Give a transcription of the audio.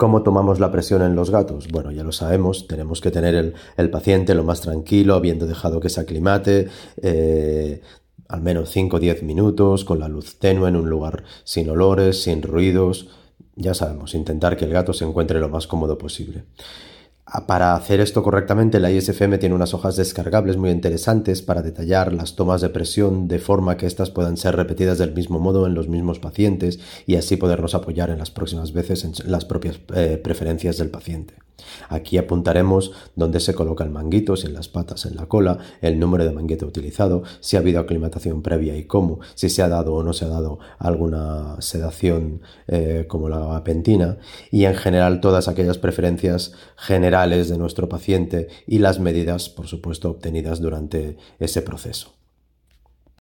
¿Cómo tomamos la presión en los gatos? Bueno, ya lo sabemos, tenemos que tener el, paciente lo más tranquilo, habiendo dejado que se aclimate, eh, al menos 5 o 10 minutos, con la luz tenue en un lugar sin olores, sin ruidos. Ya sabemos, intentar que el gato se encuentre lo más cómodo posible. Ah, para hacer esto correctamente, la ISFM tiene unas hojas descargables muy interesantes para detallar las tomas de presión de forma que éstas puedan ser repetidas del mismo modo en los mismos pacientes y así podernos apoyar en las próximas veces en las propias eh, preferencias del paciente. Aquí apuntaremos dónde se coloca el manguito, si en las patas, en la cola, el número de manguito utilizado, si ha habido aclimatación previa y cómo, si se ha dado o no se ha dado alguna sedación eh, como la gabapentina y en general todas aquellas preferencias generales de nuestro paciente y las medidas, por supuesto, obtenidas durante ese proceso.